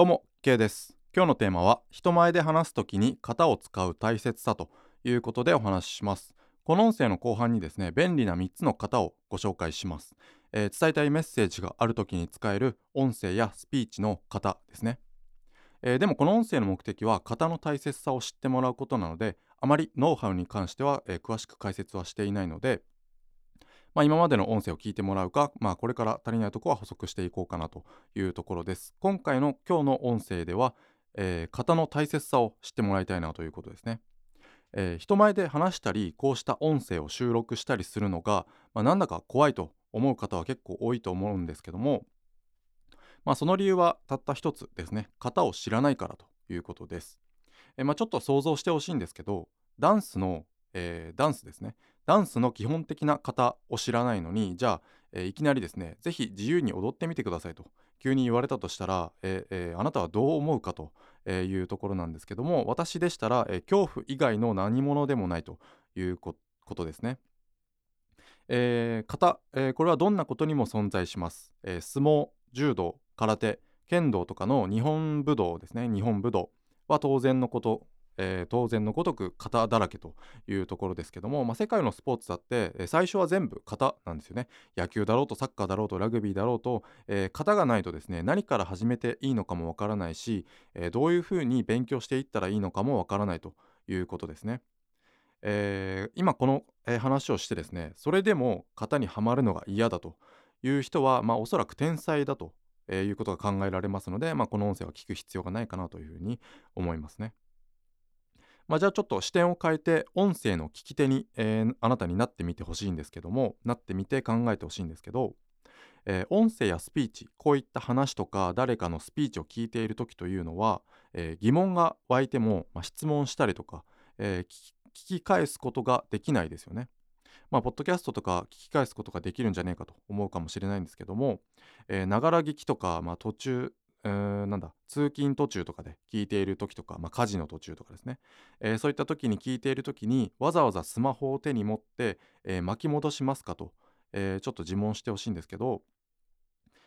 どうも K です。今日のテーマは人前で話すときに型を使う大切さということでお話しします。この音声の後半にですね便利な3つの型をご紹介します、えー、伝えたいメッセージがあるときに使える音声やスピーチの型ですね、えー、でもこの音声の目的は型の大切さを知ってもらうことなのであまりノウハウに関しては、えー、詳しく解説はしていないのでまあ、今までの音声を聞いてもらうか、まあ、これから足りないところは補足していこうかなというところです。今回の今日の音声では、えー、型の大切さを知ってもらいたいなということですね。えー、人前で話したりこうした音声を収録したりするのが、まあ、なんだか怖いと思う方は結構多いと思うんですけども、まあ、その理由はたった一つですね型を知らないからということです、えー、まあ、ちょっと想像してほしいんですけどダンスの、えー、ダンスですねダンスの基本的な型を知らないのにじゃあ、えー、いきなりですね是非自由に踊ってみてくださいと急に言われたとしたら、ええー、あなたはどう思うかというところなんですけども私でしたら、えー、恐怖以外の何者でもないということですね。えー、型、えー、これはどんなことにも存在します、えー、相撲柔道空手剣道とかの日本武道ですね日本武道は当然のことえー、当然のごとく型だらけというところですけども、まあ、世界のスポーツだって、えー、最初は全部型なんですよね野球だろうとサッカーだろうとラグビーだろうと、えー、型がないとですね何から始めていいのかもわからないし、えどういうふうに勉強していったらいいのかもわからないということですね。え今この、え話をしてですねそれでも型にはまるのが嫌だという人は、まあ、おそらく天才だと、えいうことが考えられますので、まあ、この音声は聞く必要がないかなというふうに思いますね。まあ、じゃあちょっと視点を変えて音声の聞き手に、えー、あなたになってみてほしいんですけどもなってみて考えてほしいんですけど、えー、音声やスピーチこういった話とか誰かのスピーチを聞いている時というのは、えー、疑問が湧いても、まあ、質問したりとか、え聞き返すことができないですよね。まあ、ポッドキャストとか聞き返すことができるんじゃねえかと思うかもしれないんですけどもながら聞きとか、まあ、途中えー、なんだ通勤途中とかで聞いている時とか、まあ、家事の途中とかですね、えー、そういった時に聞いている時にわざわざスマホを手に持って、えー、巻き戻しますかと、えちょっと自問してほしいんですけど、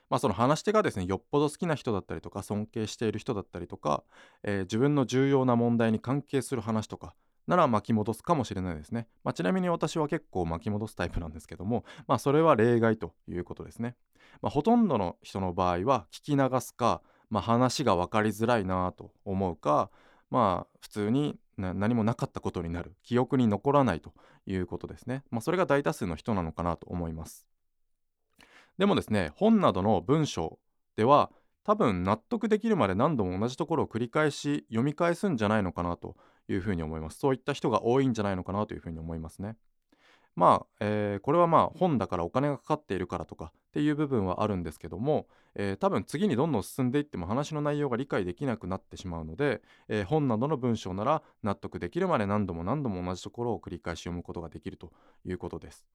まあ、その話し手がですねよっぽど好きな人だったりとか尊敬している人だったりとか、え自分の重要な問題に関係する話とかなら巻き戻すかもしれないですね。まあ、ちなみに私は結構巻き戻すタイプなんですけども、まあ、それは例外ということですね。まあ、ほとんどの人の場合は聞き流すか、まあ、話が分かりづらいなと思うか、まあ、普通に何もなかったことになる記憶に残らないということですね。まあ、それが大多数の人なのかなと思います。でもですね本などの文章では多分納得できるまで何度も同じところを繰り返し読み返すんじゃないのかなというふうに思います。そういった人が多いんじゃないのかなというふうに思いますね。まあ、えー、これはまあ本だからお金がかかっているからとかっていう部分はあるんですけども、えー、多分次にどんどん進んでいっても話の内容が理解できなくなってしまうので、えー、本などの文章なら納得できるまで何度も何度も同じところを繰り返し読むことができるということです。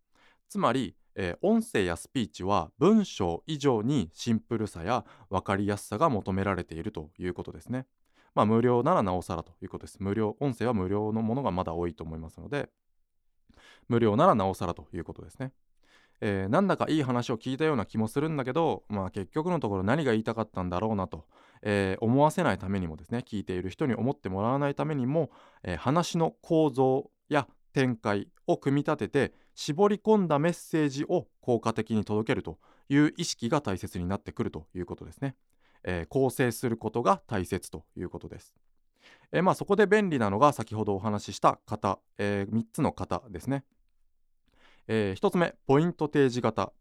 つまり、えー、音声やスピーチは文章以上にシンプルさや分かりやすさが求められているということですね。まあ無料ならなおさらということです。無料、音声は無料のものがまだ多いと思いますので、無料ならなおさらということですね。えー、なんだかいい話を聞いたような気もするんだけど、まあ、結局のところ何が言いたかったんだろうなと、えー、思わせないためにもですね聞いている人に思ってもらわないためにも、えー、話の構造や展開を組み立てて絞り込んだメッセージを効果的に届けるという意識が大切になってくるということですね。え構成することが大切ということです。えまあ、そこで便利なのが先ほどお話しした型、え3つの型ですね。えー、1つ目ポイント提示型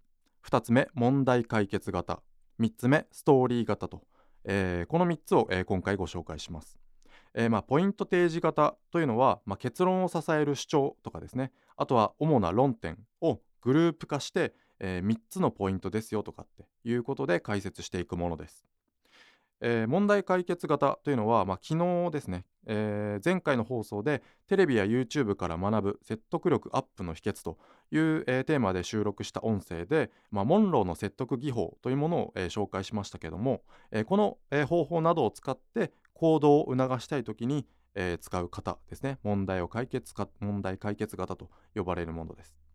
2つ目問題解決型3つ目ストーリー型と、えー、この3つを、えー、今回ご紹介します。えーまあ、ポイント提示型というのは、まあ、結論を支える主張とかですねあとは主な論点をグループ化して、えー、3つのポイントですよとかっていうことで解説していくものです。えー、問題解決型というのは、まあ、昨日ですね、えー、前回の放送でテレビや YouTube から学ぶ説得力アップの秘訣という、えー、テーマで収録した音声で、まあ、モンローの説得技法というものを、えー、紹介しましたけども、えこの、え方法などを使って行動を促したいときに、え使う方ですね問題を解決か問題解決型と呼ばれるものです。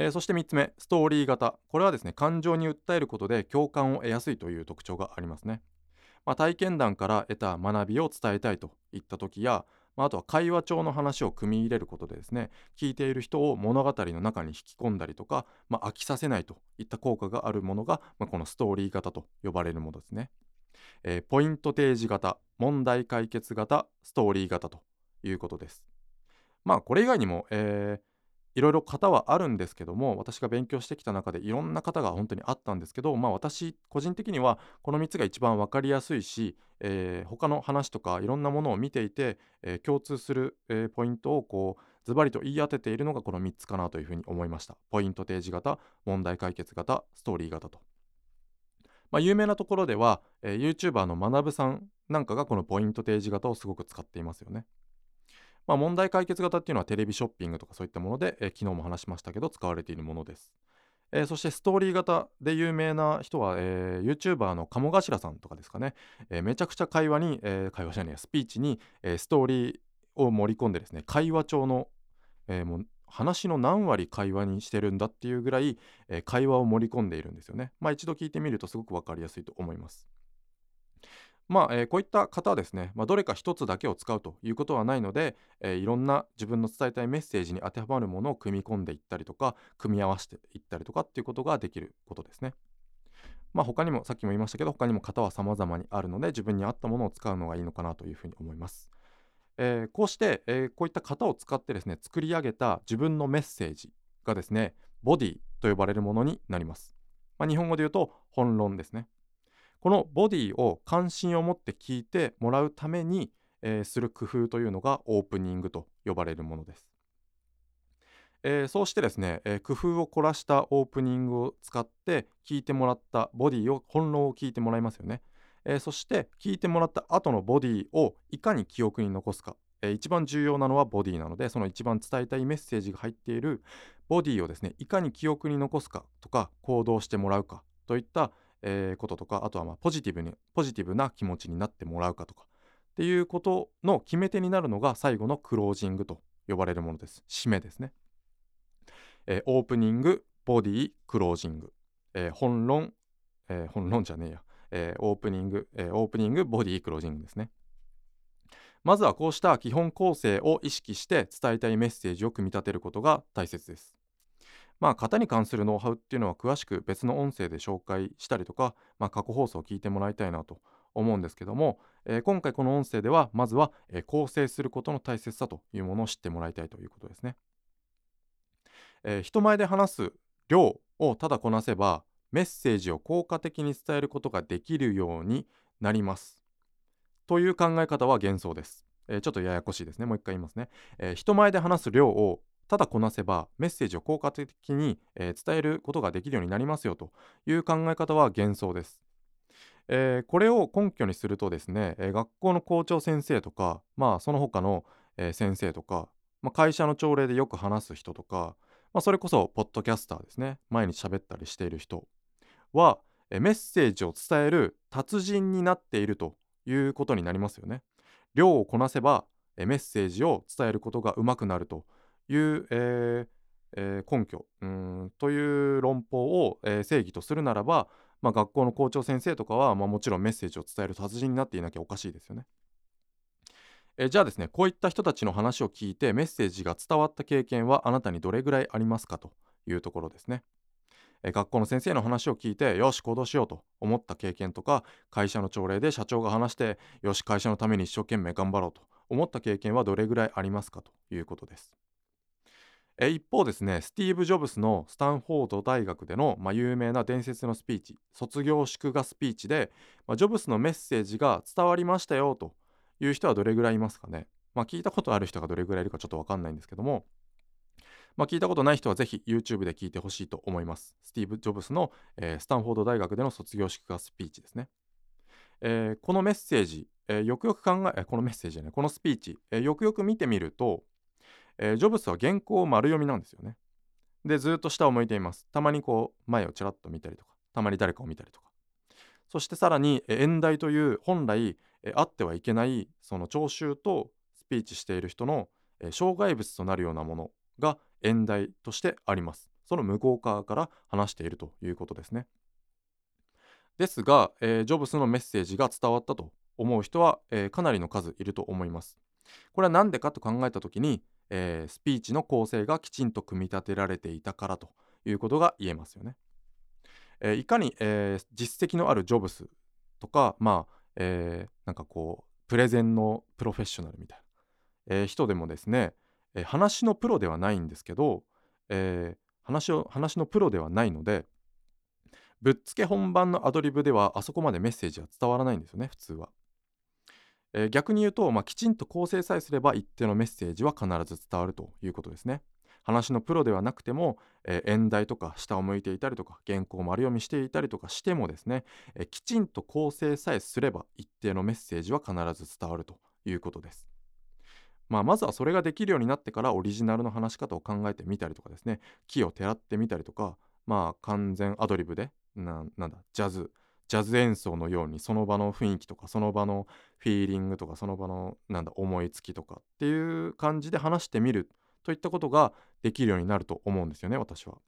えー、そして3つ目ストーリー型。これはですね感情に訴えることで共感を得やすいという特徴がありますね、まあ、体験談から得た学びを伝えたいといった時や、まあ、あとは会話帳の話を組み入れることでですね聞いている人を物語の中に引き込んだりとか、まあ、飽きさせないといった効果があるものが、ま、このストーリー型と呼ばれるものですね、えー、ポイント提示型問題解決型ストーリー型ということです。まあこれ以外にも、えー、いろいろ型はあるんですけども私が勉強してきた中でいろんな型が本当にあったんですけどまあ私個人的にはこの3つが一番分かりやすいし、えー、他の話とかいろんなものを見ていて、えー、共通する、えー、ポイントをこうズバリと言い当てているのがこの3つかなというふうに思いましたポイント提示型問題解決型ストーリー型とまあ、有名なところでは、えー、YouTuber の学さんなんかがこのポイント提示型をすごく使っていますよね。まあ、問題解決型っていうのはテレビショッピングとかそういったもので、え、昨日も話しましたけど使われているものです。えー、そしてストーリー型で有名な人は、えー、YouTuber の鴨頭さんとかですかね、えー、めちゃくちゃ会話に、え会話じゃないスピーチに、えストーリーを盛り込んでですね会話帳の、えもう話の何割会話にしてるんだっていうぐらい、え会話を盛り込んでいるんですよね。まあ一度聞いてみるとすごく分かりやすいと思います。まあ、えー、こういった方はですね、まあ、どれか一つだけを使うということはないので、えー、いろんな自分の伝えたいメッセージに当てはまるものを組み込んでいったりとか組み合わせていったりとかっていうことができることですね。まあ、他にもさっきも言いましたけど他にも型は様々にあるので自分に合ったものを使うのがいいのかなというふうに思います。えー、こうして、えー、こういった型を使ってですね作り上げた自分のメッセージがですねボディと呼ばれるものになります。まあ、日本語で言うと本論ですね。このボディを関心を持って聞いてもらうために、えー、する工夫というのがオープニングと呼ばれるものです。えー、そうしてですね、えー、工夫を凝らしたオープニングを使って聞いてもらったボディを本論を聞いてもらいますよね、えー、そして聞いてもらった後のボディをいかに記憶に残すか、え一番重要なのはボディなのでその一番伝えたいメッセージが入っているボディをですねいかに記憶に残すかとか行動してもらうかといった、えー、こととかあとはまあポジティブにポジティブな気持ちになってもらうかとかっていうことの決め手になるのが最後のクロージングと呼ばれるものです。締めですね、えー、オープニングボディクロージング、えー、本論、えー、本論じゃねえや、えー、オープニング、えー、オープニングボディクロージングですね。まずはこうした基本構成を意識して伝えたいメッセージを組み立てることが大切です。まあ、型に関するノウハウっていうのは詳しく別の音声で紹介したりとか、まあ、過去放送を聞いてもらいたいなと思うんですけども、えー、今回この音声ではまずは、えー、構成することの大切さというものを知ってもらいたいということですね。えー、人前で話す量をただこなせばメッセージを効果的に伝えることができるようになります。という考え方は幻想です。えちょっとややこしいですね。もう一回言いますね。え人前で話す量をただこなせばメッセージを効果的に、えー、伝えることができるようになりますよという考え方は幻想です。えー、これを根拠にするとですね、えー、学校の校長先生とか、まあ、その他の、え先生とか、まあ、会社の朝礼でよく話す人とか、まあ、それこそポッドキャスターですね毎日喋ったりしている人は、えメッセージを伝える達人になっているということになりますよね。量をこなせば、えメッセージを伝えることがうまくなるという、えーえー、根拠うんという論法を、えー、正義とするならば、まあ、学校の校長先生とかは、まあ、もちろんメッセージを伝える達人になっていなきゃおかしいですよね。えじゃあですねこういった人たちの話を聞いてメッセージが伝わった経験はあなたにどれぐらいありますかというところですね。え学校の先生の話を聞いてよし行動しようと思った経験とか会社の朝礼で社長が話してよし会社のために一生懸命頑張ろうと思った経験はどれぐらいありますかということです。え一方ですねスティーブ・ジョブスのスタンフォード大学での、まあ、有名な伝説のスピーチ卒業祝賀スピーチで、まあ、ジョブスのメッセージが伝わりましたよという人はどれぐらいいますかね、まあ、聞いたことある人がどれぐらいいるかちょっと分かんないんですけども、まあ、聞いたことない人はぜひ YouTube で聞いてほしいと思います。スティーブ・ジョブスの、えー、スタンフォード大学での卒業祝賀スピーチですね、えー、このメッセージ、えー、よくよく考えこのメッセージじゃないこのスピーチ、えよくよく見てみるとえー、ジョブスは原稿を丸読みなんですよね。で、ずっと下を向いています。たまにこう、前をちらっと見たりとか、たまに誰かを見たりとか。そしてさらに、え演題という本来、えあってはいけないその聴衆とスピーチしている人の、え障害物となるようなものが演題としてあります。その向こう側から話しているということですね。ですが、えー、ジョブスのメッセージが伝わったと思う人は、えー、かなりの数いると思います。これは何でかと考えた時に、えー、スピーチの構成がきちんと組み立てられていたからということが言えますよね。えー、いかに、えー、実績のあるジョブスとかまあ、えー、なんかこうプレゼンのプロフェッショナルみたいな、えー、人でもですね、えー、話のプロではないんですけど、えー、話を話のプロではないのでぶっつけ本番のアドリブではあそこまでメッセージは伝わらないんですよね普通は。えー、逆に言うと、まあ、きちんと構成さえすれば一定のメッセージは必ず伝わるということですね。話のプロではなくても、えー、演題とか下を向いていたりとか原稿を丸読みしていたりとかしてもですね、えー、きちんと構成さえすれば一定のメッセージは必ず伝わるということです。まあ、まずはそれができるようになってからオリジナルの話し方を考えてみたりとかですね木をてらってみたりとかまあ完全アドリブでなんだジャズジャズ演奏のようにその場の雰囲気とかその場のフィーリングとかその場のなんだ思いつきとかっていう感じで話してみるといったことができるようになると思うんですよね私は。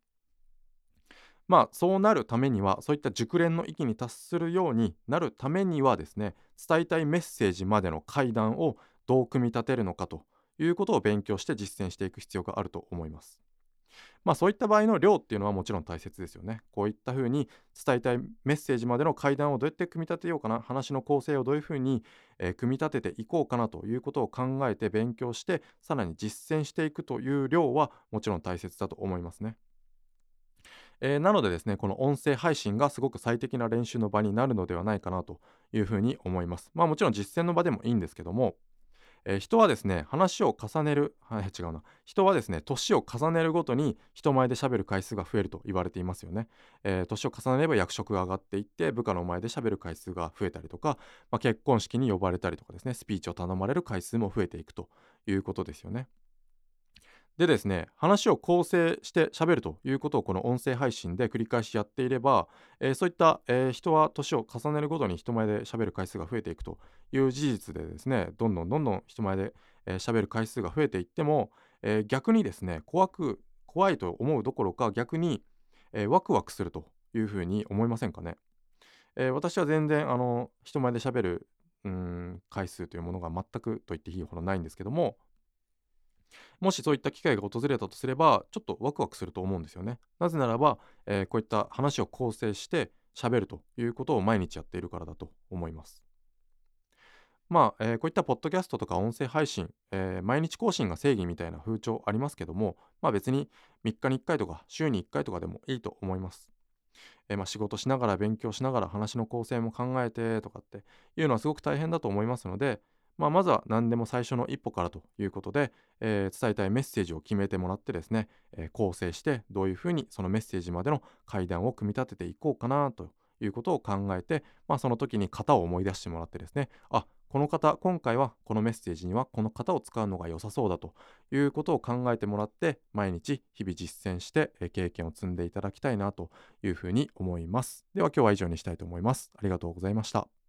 まあそうなるためにはそういった熟練の域に達するようになるためにはですね伝えたいメッセージまでの階段をどう組み立てるのかということを勉強して実践していく必要があると思います。まあそういった場合の量っていうのはもちろん大切ですよね。こういったふうに伝えたいメッセージまでの階段をどうやって組み立てようかな話の構成をどういうふうに、えー、組み立てていこうかなということを考えて勉強してさらに実践していくという量はもちろん大切だと思いますね。えー、なのでですねこの音声配信がすごく最適な練習の場になるのではないかなというふうに思います。まあもちろん実践の場でもいいんですけどもえー、人はですね話を重ねる、はい、違うな。人はですね年を重ねるごとに人前で喋る回数が増えると言われていますよね、えー、年を重ねれば役職が上がっていって部下の前で喋る回数が増えたりとか、まあ、結婚式に呼ばれたりとかですねスピーチを頼まれる回数も増えていくということですよね。でですね話を構成して喋るということをこの音声配信で繰り返しやっていれば、えー、そういった、えー、人は年を重ねるごとに人前で喋る回数が増えていくという事実でですねどんどんどんどん人前で喋、えー、る回数が増えていっても、えー、逆にですね怖く怖いと思うどころか逆に、えー、ワクワクするというふうに思いませんかね、えー、私は全然あの人前で喋るうん回数というものが全くと言っていいほどないんですけどももしそういった機会が訪れたとすればちょっとワクワクすると思うんですよねなぜならば、えー、こういった話を構成して喋るということを毎日やっているからだと思いますまあ、えー、こういったポッドキャストとか音声配信、えー、毎日更新が正義みたいな風潮ありますけども、まあ別に3日に1回とか週に1回とかでもいいと思います。えー、まあ仕事しながら勉強しながら話の構成も考えてとかっていうのはすごく大変だと思いますので、まあ、まずは何でも最初の一歩からということで、えー、伝えたいメッセージを決めてもらってですね、えー、構成してどういうふうにそのメッセージまでの階段を組み立てていこうかなということを考えて、まあ、その時に型を思い出してもらってですねあこの方今回はこのメッセージにはこの方を使うのが良さそうだということを考えてもらって毎日日々実践して経験を積んでいただきたいなというふうに思います。では今日は以上にしたいと思います。ありがとうございました。